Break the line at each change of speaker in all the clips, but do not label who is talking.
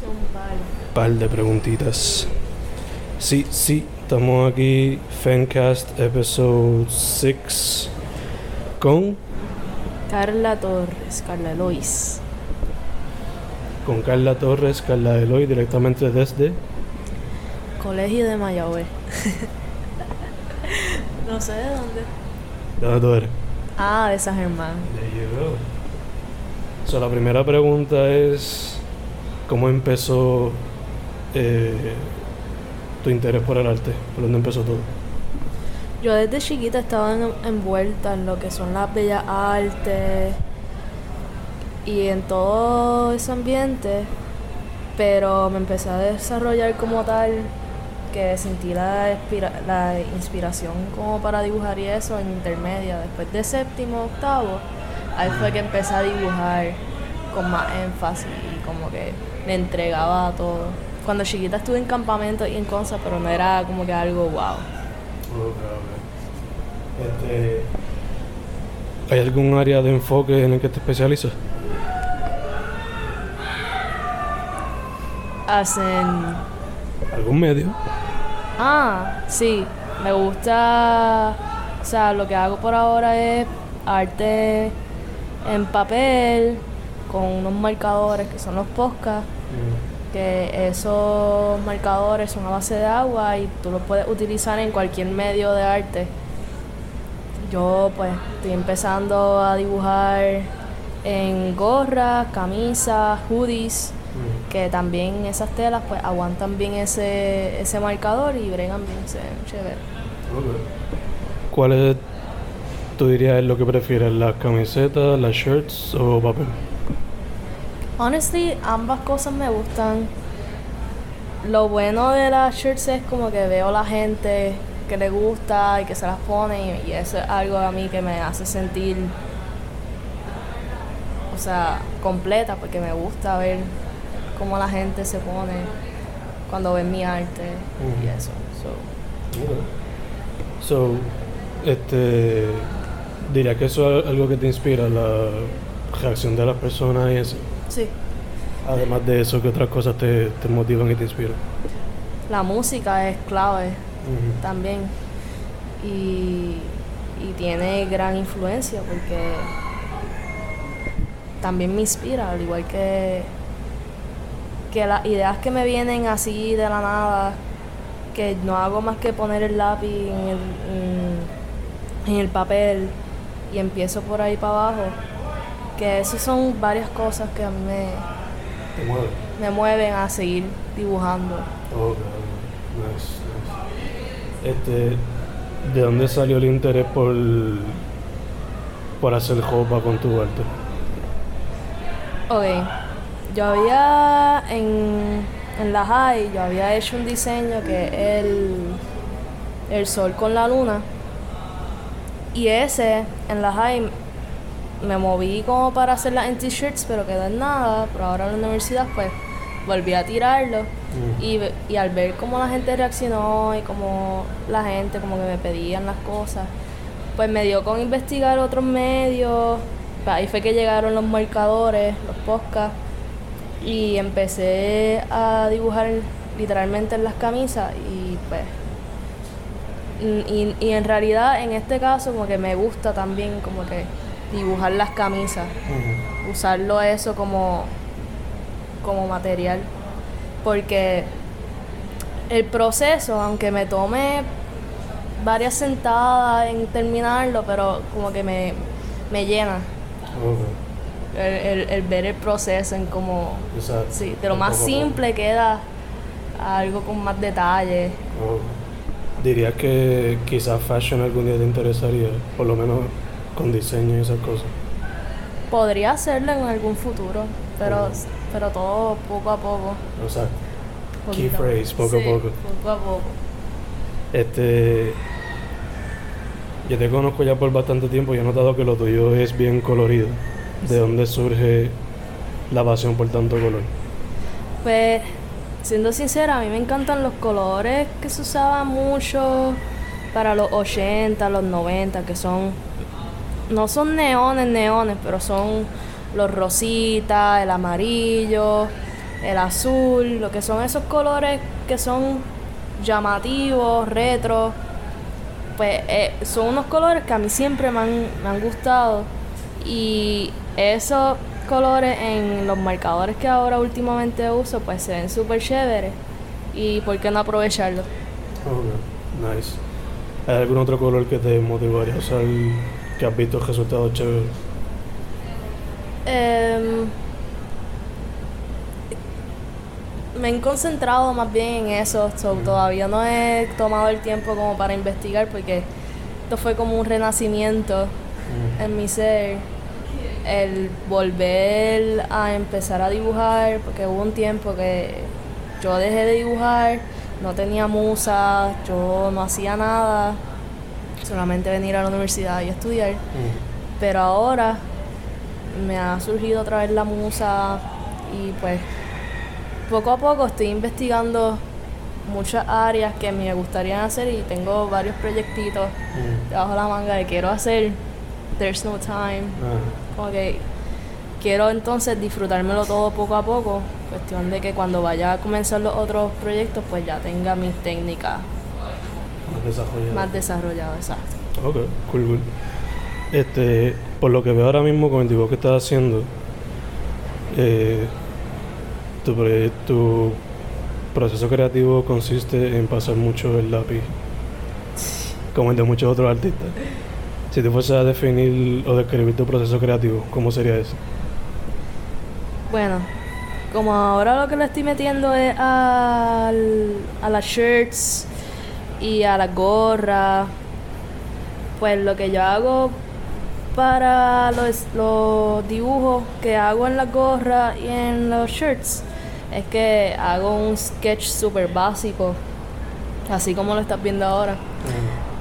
Son un par.
de preguntitas. Sí, sí, estamos aquí, Fencast Episode 6, con,
Carla Torres, Carla Lois.
con Carla Torres, Carla Eloy, directamente desde...
Colegio de Mayagüez. no sé de dónde.
¿De dónde tú eres?
Ah, de San Germán.
There you go. So, la primera pregunta es, ¿cómo empezó eh, tu interés por el arte? ¿Por dónde empezó todo?
Yo desde chiquita estaba en- envuelta en lo que son las bellas artes y en todo ese ambiente, pero me empecé a desarrollar como tal que sentí la, inspira- la inspiración como para dibujar y eso en intermedia. Después de séptimo, octavo, ahí fue que empecé a dibujar con más énfasis y como que me entregaba a todo. Cuando chiquita estuve en campamento y en cosas, pero no era como que algo wow.
Este, ¿Hay algún área de enfoque en el que te especializas?
Hacen.
¿Algún medio?
Ah, sí. Me gusta. O sea, lo que hago por ahora es arte en papel con unos marcadores que son los poscas. Que esos marcadores son a base de agua y tú los puedes utilizar en cualquier medio de arte. Yo, pues, estoy empezando a dibujar en gorras, camisas, hoodies que también esas telas pues aguantan bien ese, ese marcador y bregan bien, se ven chévere.
¿Cuál es, tú dirías, es lo que prefieres? ¿Las camisetas, las shirts o papel?
Honestly, ambas cosas me gustan. Lo bueno de las shirts es como que veo la gente que le gusta y que se las pone y, eso es algo a mí que me hace sentir, o sea, completa porque me gusta ver cómo la gente se pone cuando ven mi arte y eso. So,
So, este, diría que eso es algo que te inspira, la reacción de las personas y eso.
Sí.
Además de eso, ¿qué otras cosas te, te motivan y te inspiran?
La música es clave también y, y tiene gran influencia porque también me inspira, al igual que, que las ideas que me vienen así de la nada, que no hago más que poner el lápiz en el, en, en el papel y empiezo por ahí para abajo, que esas son varias cosas que a mí me,
Te mueve.
me mueven a seguir dibujando.
Nice, nice. Este, ¿de dónde salió el interés por, por hacer ropa con tu arte?
Ok, yo había en, en la high, yo había hecho un diseño que es el, el sol con la luna. Y ese, en la high, me moví como para hacerla en t-shirts, pero quedó en nada. Pero ahora en la universidad, pues, volví a tirarlo. Y, ve- y al ver cómo la gente reaccionó y cómo la gente como que me pedían las cosas, pues me dio con investigar otros medios. Pa- Ahí fue que llegaron los marcadores, los podcasts. Y empecé a dibujar en- literalmente en las camisas y pues... Y, y en realidad en este caso como que me gusta también como que dibujar las camisas usarlo eso como, como material. Porque el proceso, aunque me tome varias sentadas en terminarlo, pero como que me, me llena el, el- el ver el proceso en como,
exacto.
sí, de lo más simple queda algo con más detalle.
Ok. Dirías que quizás fashion algún día te interesaría, por lo menos con diseño y esas cosas.
Podría hacerlo en algún futuro, pero, pero todo poco a poco.
O sea, Key phrase, poco a poco.
Poco a poco.
Este. Yo te conozco ya por bastante tiempo y he notado que lo tuyo es bien colorido. ¿De dónde surge la pasión por tanto color?
Pues, siendo sincera, a mí me encantan los colores que se usaban mucho para los 80, los 90, que son. No son neones, neones, pero son los rositas, el amarillo, el azul, lo que son esos colores que son llamativos, retro, pues eh, son unos colores que a mí siempre me han, me han gustado y esos colores en los marcadores que ahora últimamente uso pues se ven súper chéveres y por qué no aprovecharlo.
Ok, nice. ¿Hay algún otro color que te motivaría a usar que has visto resultados chéveres?
Em, me he concentrado más bien en eso, so, todavía no he tomado el tiempo como para investigar porque esto fue como un renacimiento
Mm.
en mi ser, el volver a empezar a dibujar, porque hubo un tiempo que yo dejé de dibujar, no tenía musa, yo no hacía nada, solamente venir a la universidad y estudiar.
Mm.
Pero ahora me ha surgido otra vez la musa y pues poco a poco estoy investigando muchas áreas que me gustaría hacer y tengo varios proyectitos
Mm.
debajo de la manga que quiero hacer. There's no time.
Ah,
Como que quiero entonces disfrutármelo todo poco a poco. Cuestión de que cuando vaya a comenzar los otros proyectos pues ya tenga mis técnicas
desarrollado.
más desarrolladas. Exacto.
Ok, cool, cool. Este, por lo que veo ahora mismo con el dibujo que estás haciendo, eh, tu, tu proceso creativo consiste en pasar mucho el lápiz, como el de muchos otros artistas. Si te fuese a definir o describir tu proceso creativo, ¿cómo sería eso?
Bueno, como ahora lo que le estoy metiendo es al- a las shirts y a las gorras, pues lo que yo hago para los, los dibujos que hago en las gorras y en los shirts es que hago un sketch súper básico, así como lo estás viendo ahora.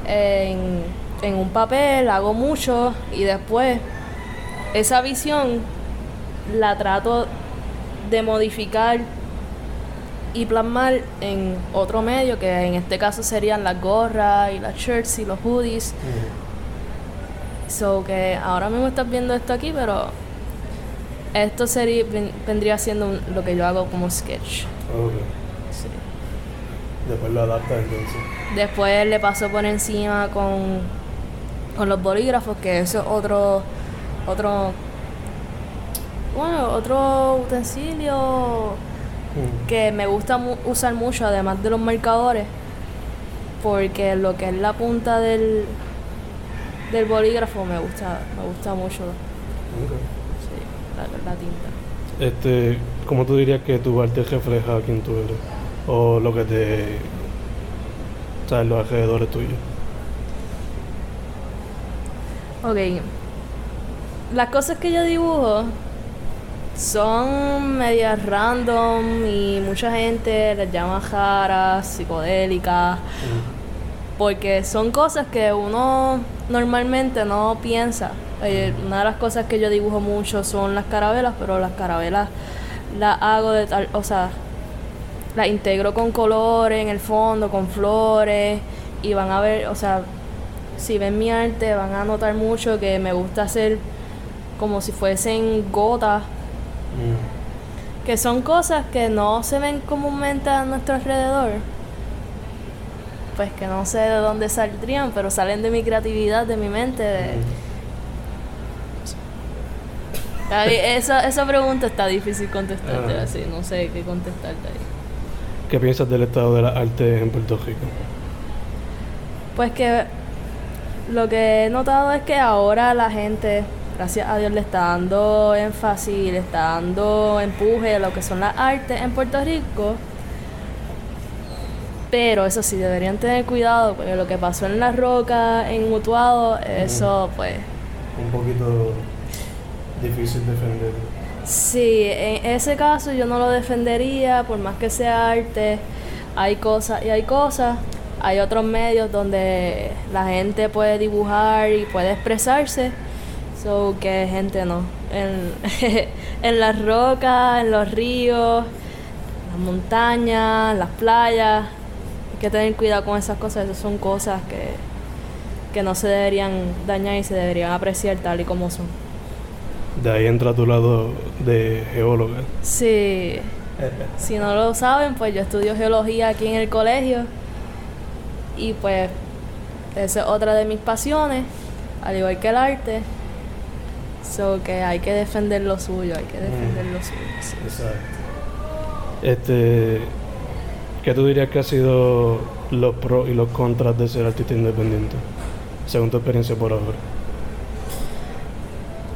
En, en un papel, hago mucho y después esa visión la trato de modificar y plasmar en otro medio, que en este caso serían las gorras y las shirts y los hoodies. So que ahora mismo estás viendo esto aquí, pero esto sería, ven- vendría siendo un- lo que yo hago como sketch.
Ok.
Sí.
Después lo adaptas entonces.
Después le paso por encima con, con los bolígrafos, que eso es otro, otro, bueno, otro utensilio
Mm.
que me gusta mu- usar mucho, además de los marcadores, porque lo que es la punta del, del bolígrafo me gusta, me gusta mucho,
Ok.
sí, la, la tinta.
Este, ¿cómo tú dirías que tu arte refleja a quién tú eres? O lo que te... ¿Sabes? Los alrededores tuyos.
Ok. Las cosas que yo dibujo son medias random y mucha gente las llama raras, psicodélicas, porque son cosas que uno normalmente no piensa. Eh, una de las cosas que yo dibujo mucho son las carabelas, pero las carabelas las hago de tal, o sea, las integro con colores en el fondo, con flores, y van a ver, o sea, si ven mi arte van a notar mucho que me gusta hacer como si fuesen gotas,
Mm.
que son cosas que no se ven comúnmente a nuestro alrededor. Pues que no sé de dónde saldrían, pero salen de mi creatividad, de mi mente. de- Ay, esa, esa pregunta está difícil contestarte
Ah.
así, no sé qué contestarte ahí.
¿Qué piensas del estado de las artes en Puerto Rico?
Pues que lo que he notado es que ahora la gente, gracias a Dios, le está dando énfasis, le está dando empuje a lo que son las artes en Puerto Rico. Pero eso sí, deberían tener cuidado, porque lo que pasó en La Roca, en Utuado, eso pues...
Un poquito difícil defender.
Sí, en ese caso yo no lo defendería, por más que sea arte, hay cosas y hay cosas. Hay otros medios donde la gente puede dibujar y puede expresarse, so que gente no. En, en las rocas, en los ríos, las montañas, las playas, hay que tener cuidado con esas cosas, esas son cosas que, que no se deberían dañar y se deberían apreciar tal y como son.
De ahí entra tu lado de geóloga.
Sí, si no lo saben, pues yo estudio geología aquí en el colegio y pues esa es otra de mis pasiones, al igual que el arte. So que hay que defender lo suyo, hay que defender lo suyo. sí.
Exacto. Este, ¿qué tú dirías que ha sido los pros y los contras de ser artista independiente? Según tu experiencia por ahora.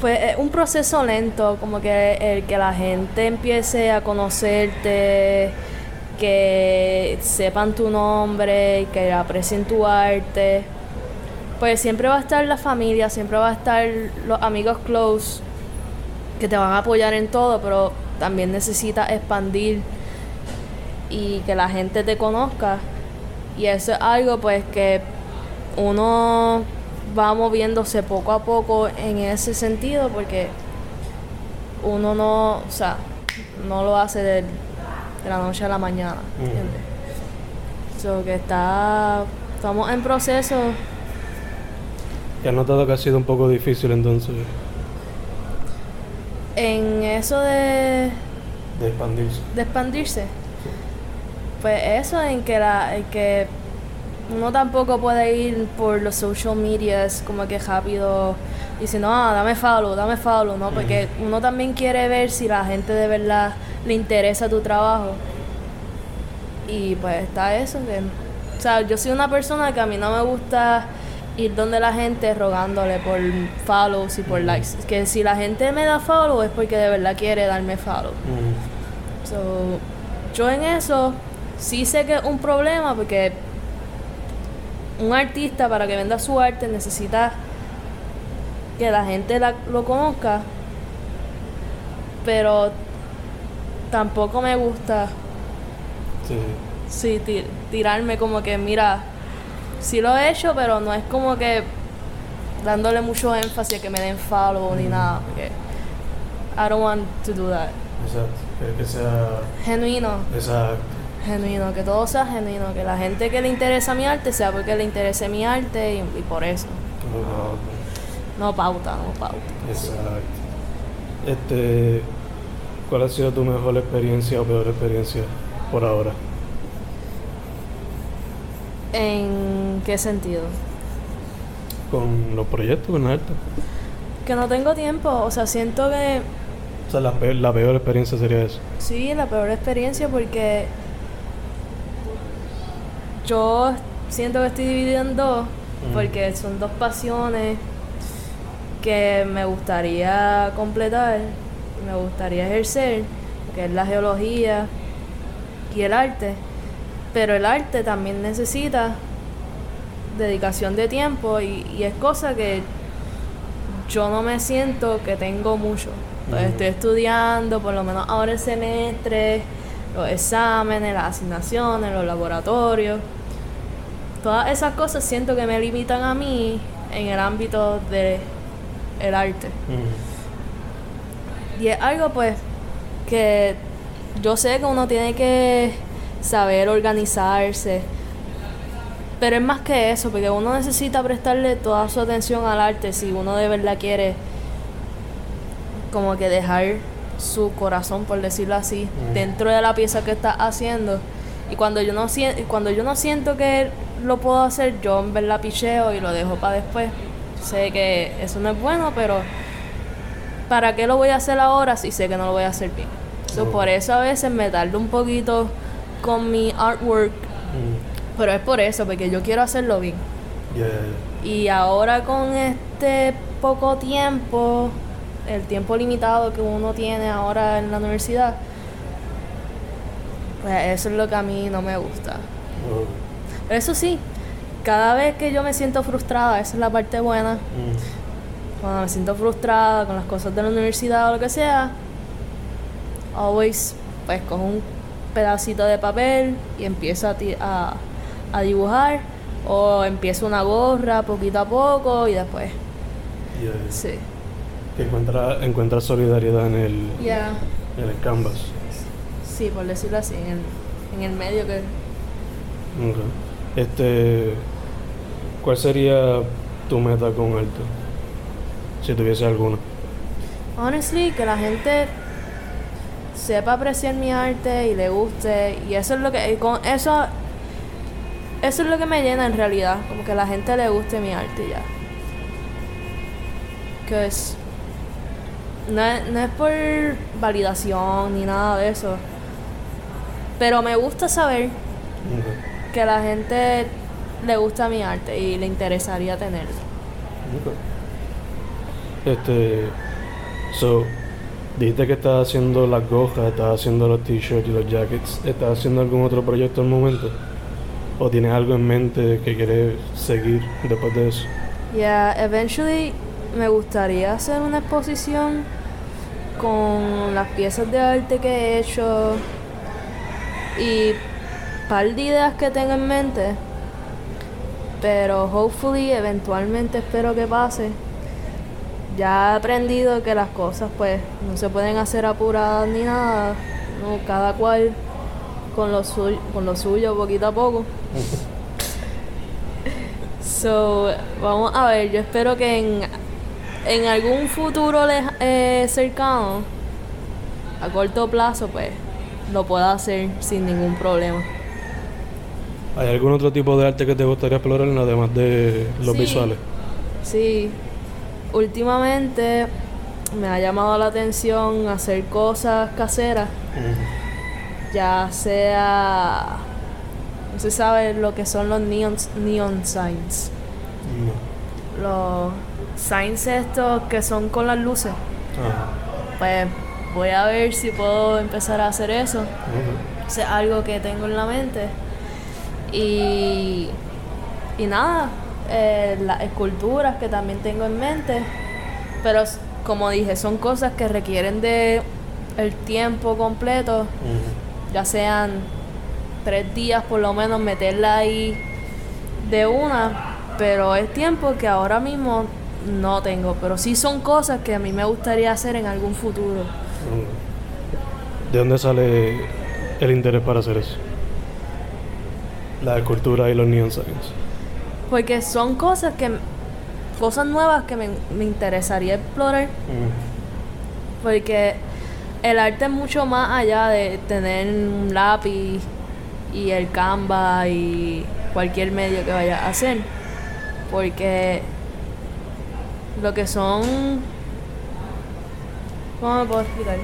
Pues es un proceso lento, como que el que la gente empiece a conocerte, que sepan tu nombre, que aprecien tu arte. Pues siempre va a estar la familia, siempre va a estar los amigos close que te van a apoyar en todo, pero también necesitas expandir y que la gente te conozca. Y eso es algo pues que uno va moviéndose poco a poco en ese sentido porque uno no, o sea, no lo hace de, la noche a la mañana. ¿entiendes? So que está, estamos en proceso,
¿Y has notado que ha sido un poco difícil entonces
en eso de,
de expandirse?
de expandirse. Pues eso en que la, en que uno tampoco puede ir por los social medias como que rápido diciendo, ah, dame follow, dame follow, ¿no? Porque uno también quiere ver si la gente de verdad le interesa tu trabajo. Y pues está eso, que, o sea, yo soy una persona que a mí no me gusta ir donde la gente rogándole por follows y por likes. Que si la gente me da follow es porque de verdad quiere darme follow.
Mm,
So, yo en eso sí sé que es un problema porque un artista para que venda su arte necesita que la gente la- lo conozca, pero tampoco me gusta
sí.
sí, ti- tirarme como que mira, sí lo he hecho, pero no es como que dándole mucho énfasis a que me den follow ni nada, porque I don't want to do that.
Exacto. Que, que sea.
Genuino.
Exacto.
Genuino, que todo sea genuino, que la gente que le interesa mi arte sea porque le interese mi arte y, y por eso.
No,
No pauta, no pauta.
Exacto. Este, ¿cuál ha sido tu mejor experiencia o peor experiencia por ahora?
¿En qué sentido?
Con los proyectos, con el arte.
Que no tengo tiempo, o sea, siento que
O sea, la, pe- la peor experiencia sería eso.
sí, la peor experiencia porque yo siento que estoy dividido en dos,
Mm.
porque son dos pasiones que me gustaría completar, me gustaría ejercer, que es la geología y el arte. Pero el arte también necesita dedicación de tiempo y, y es cosa que yo no me siento que tengo mucho. Pues estoy estudiando, por lo menos ahora el semestre, los exámenes, las asignaciones, los laboratorios. Todas esas cosas siento que me limitan a mí en el ámbito de el arte. Y es algo pues que yo sé que uno tiene que saber organizarse. Pero es más que eso, porque uno necesita prestarle toda su atención al arte si uno de verdad quiere como que dejar su corazón, por decirlo así, dentro de la pieza que está haciendo. Y cuando yo no siento, cuando yo no siento que lo puedo hacer, yo en verdad picheo y lo dejo para después. Sé que eso no es bueno, pero ¿para qué lo voy a hacer ahora si sé que no lo voy a hacer bien? So, por eso a veces me tardo un poquito con mi artwork,
Mm,
pero es por eso, porque yo quiero hacerlo bien. Y ahora con este poco tiempo, el tiempo limitado que uno tiene ahora en la universidad, pues eso es lo que a mí no me gusta.
Oh,
Pero eso sí, cada vez que yo me siento frustrada, esa es la parte buena,
mm,
cuando me siento frustrada con las cosas de la universidad o lo que sea, always pues cojo un pedacito de papel y empiezo a, a, a dibujar o empiezo una gorra poquito a poco y después,
ya.
sí.
Que encuentra, encuentra solidaridad en el, en el canvas.
Sí, por decirlo así, en el, en el medio que...
Ok. Este, ¿cuál sería tu meta con arte? Si tuviese alguna.
Honestly, que la gente sepa apreciar mi arte y le guste. Y eso es lo que. Con eso. Eso es lo que me llena en realidad. Como que a la gente le guste mi arte ya. Que es. No es, no es por validación ni nada de eso. Pero me gusta saber que a la gente le gusta mi arte y le interesaría tenerlo.
Este. So, dijiste que estás haciendo las gojas, estás haciendo los t-shirts y los jackets. ¿Estás haciendo algún otro proyecto al momento? ¿O tienes algo en mente que quieres seguir después de eso?
Yeah, eventually me gustaría hacer una exposición con las piezas de arte que he hecho y par de ideas que tengo en mente. Pero hopefully eventualmente espero que pase. Ya he aprendido que las cosas pues no se pueden hacer apuradas ni nada. No, cada cual con lo, suyo con lo suyo poquito a poco. So, vamos a ver, yo espero que en, en algún futuro leja- eh, cercano, a corto plazo, pues, lo pueda hacer sin ningún problema.
¿Hay algún otro tipo de arte que te gustaría explorar además de los
Sí.
visuales?
Sí, últimamente me ha llamado la atención hacer cosas caseras, ya sea, no se sabe lo que son los neon, neon signs.
No.
Los signs estos que son con las luces. Pues voy a ver si puedo empezar a hacer eso. Es algo que tengo en la mente. Y, y nada, eh, las esculturas que también tengo en mente. Pero como dije, son cosas que requieren de el tiempo completo, ya sean tres días por lo menos meterla ahí de una. Pero es tiempo que ahora mismo no tengo. Pero sí son cosas que a mí me gustaría hacer en algún futuro.
¿De dónde sale el interés para hacer eso? La escultura y los neon signs.
Porque son cosas que cosas nuevas que me, me interesaría explorar. Porque el arte es mucho más allá de tener un lápiz y el Canva y cualquier medio que vaya a hacer. Porque lo que son. ¿Cómo me puedo explicar?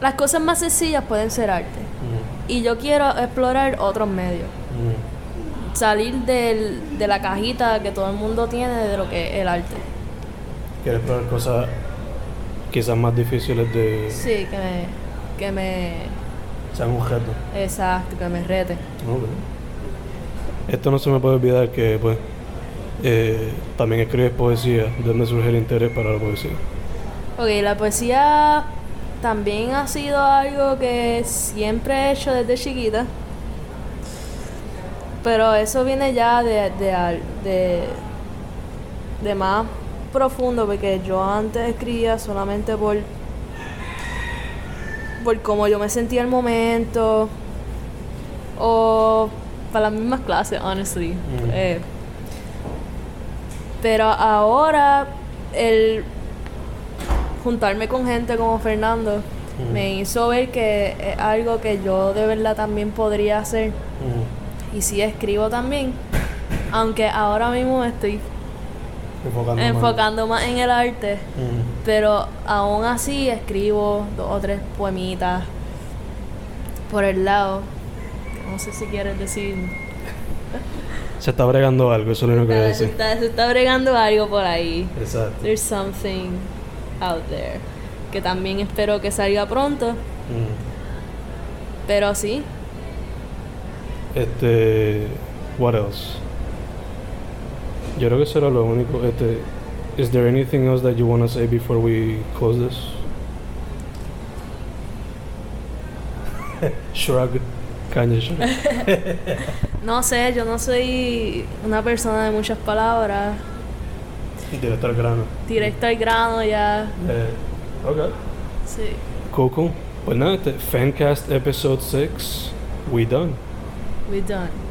Las cosas más sencillas pueden ser arte. Y yo quiero explorar otros medios. Salir del- de la cajita que todo el mundo tiene de lo que es el arte.
¿Quieres probar cosas quizás más difíciles de...
Sí, que me. que me.
sean un reto?
Exacto, que me rete.
Ok. Esto no se me puede olvidar que, pues, eh, también escribes poesía. ¿De dónde surge el interés para la poesía?
Ok, la poesía también ha sido algo que siempre he hecho desde chiquita. Pero eso viene ya de, de, de, de más profundo, porque yo antes escribía solamente por, por cómo yo me sentía el momento, o para las mismas clases, honestly.
Mm.
Eh, pero ahora, el juntarme con gente como Fernando
Mm.
me hizo ver que es algo que yo de verdad también podría hacer. Y sí escribo también. Aunque ahora mismo estoy
Enfocando más.
enfocando más en el arte. Pero aún así escribo dos o tres poemitas por el lado. No sé si quieres decir.
Se está bregando algo, eso es lo único que voy a
Se
decir.
está, se está bregando algo por ahí.
Exacto.
There's something out there. Que también espero que salga pronto. Pero sí.
Este. What else? Yo creo que eso era lo único. Este. Is there anything else that you want to say before we close this? Shrug. Kanye shrug.
No sé, yo no soy una persona de muchas palabras.
Directo al grano.
Directo al grano ya.
Eh, ok.
Sí.
Cool, cool. Pues nada, este Fancast Episode 6. We done.
We done.